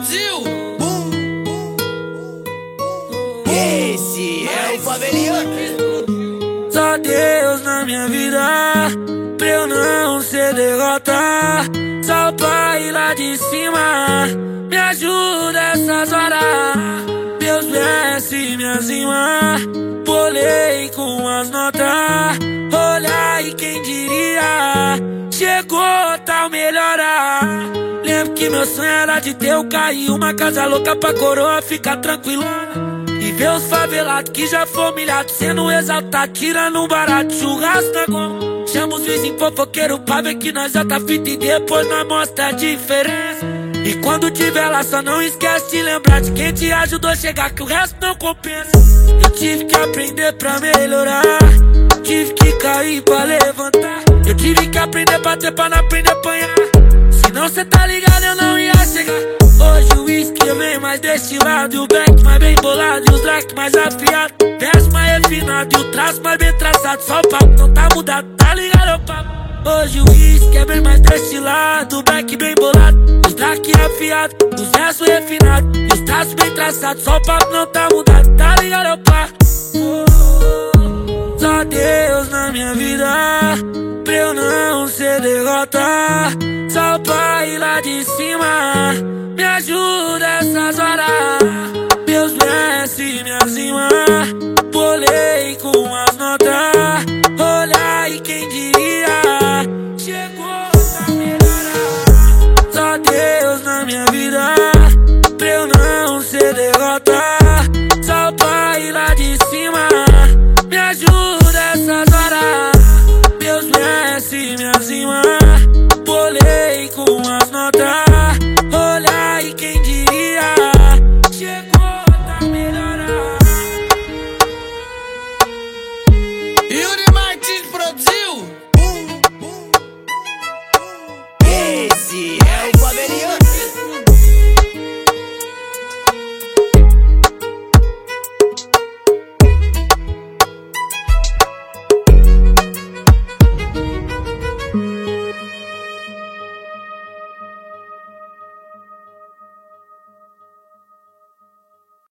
Brasil. Esse é o faveliano. Só Deus na minha vida, pra eu não ser derrota. Só o pai lá de cima, me ajuda essas horas. Deus desce minhas rimas, bolei com as notas. Olha aí quem diria, chegou tal melhora. Que meu sonho era de ter o e uma casa louca pra coroa ficar tranquilona. E ver os favelados que já foram humilhados sendo exaltados, tirando um barato, churrasco na goma. Chama os vizinhos fofoqueiros pra ver que nós já tá fita e depois nós mostra a diferença. E quando tiver lá, só não esquece de lembrar de quem te ajudou a chegar, que o resto não compensa. Eu tive que aprender pra melhorar, tive que cair pra levantar. Eu tive que aprender pra ter pra não aprender a apanhar. Senão cê tá ligado, eu não ia chegar. Hoje o whisky vem mais destilado E o back mais bem bolado E os drag mais afiado Verso mais refinado E o traço mais bem traçado Só o papo não tá mudado, tá ligado, o papo? Hoje o whisky é bem mais destilado O back bem bolado Os drag afiado Os versos refinados E os traços bem traçados Só o papo não tá mudado, tá ligado, o papo? Só Deus na minha vida Pra eu não ser derrota. Só o pai lá de cima Me ajuda essas horas. Deus desce minhas rimas Bolei com as notas. Olha aí quem diria Chegou pra melhorar Só Deus na minha vida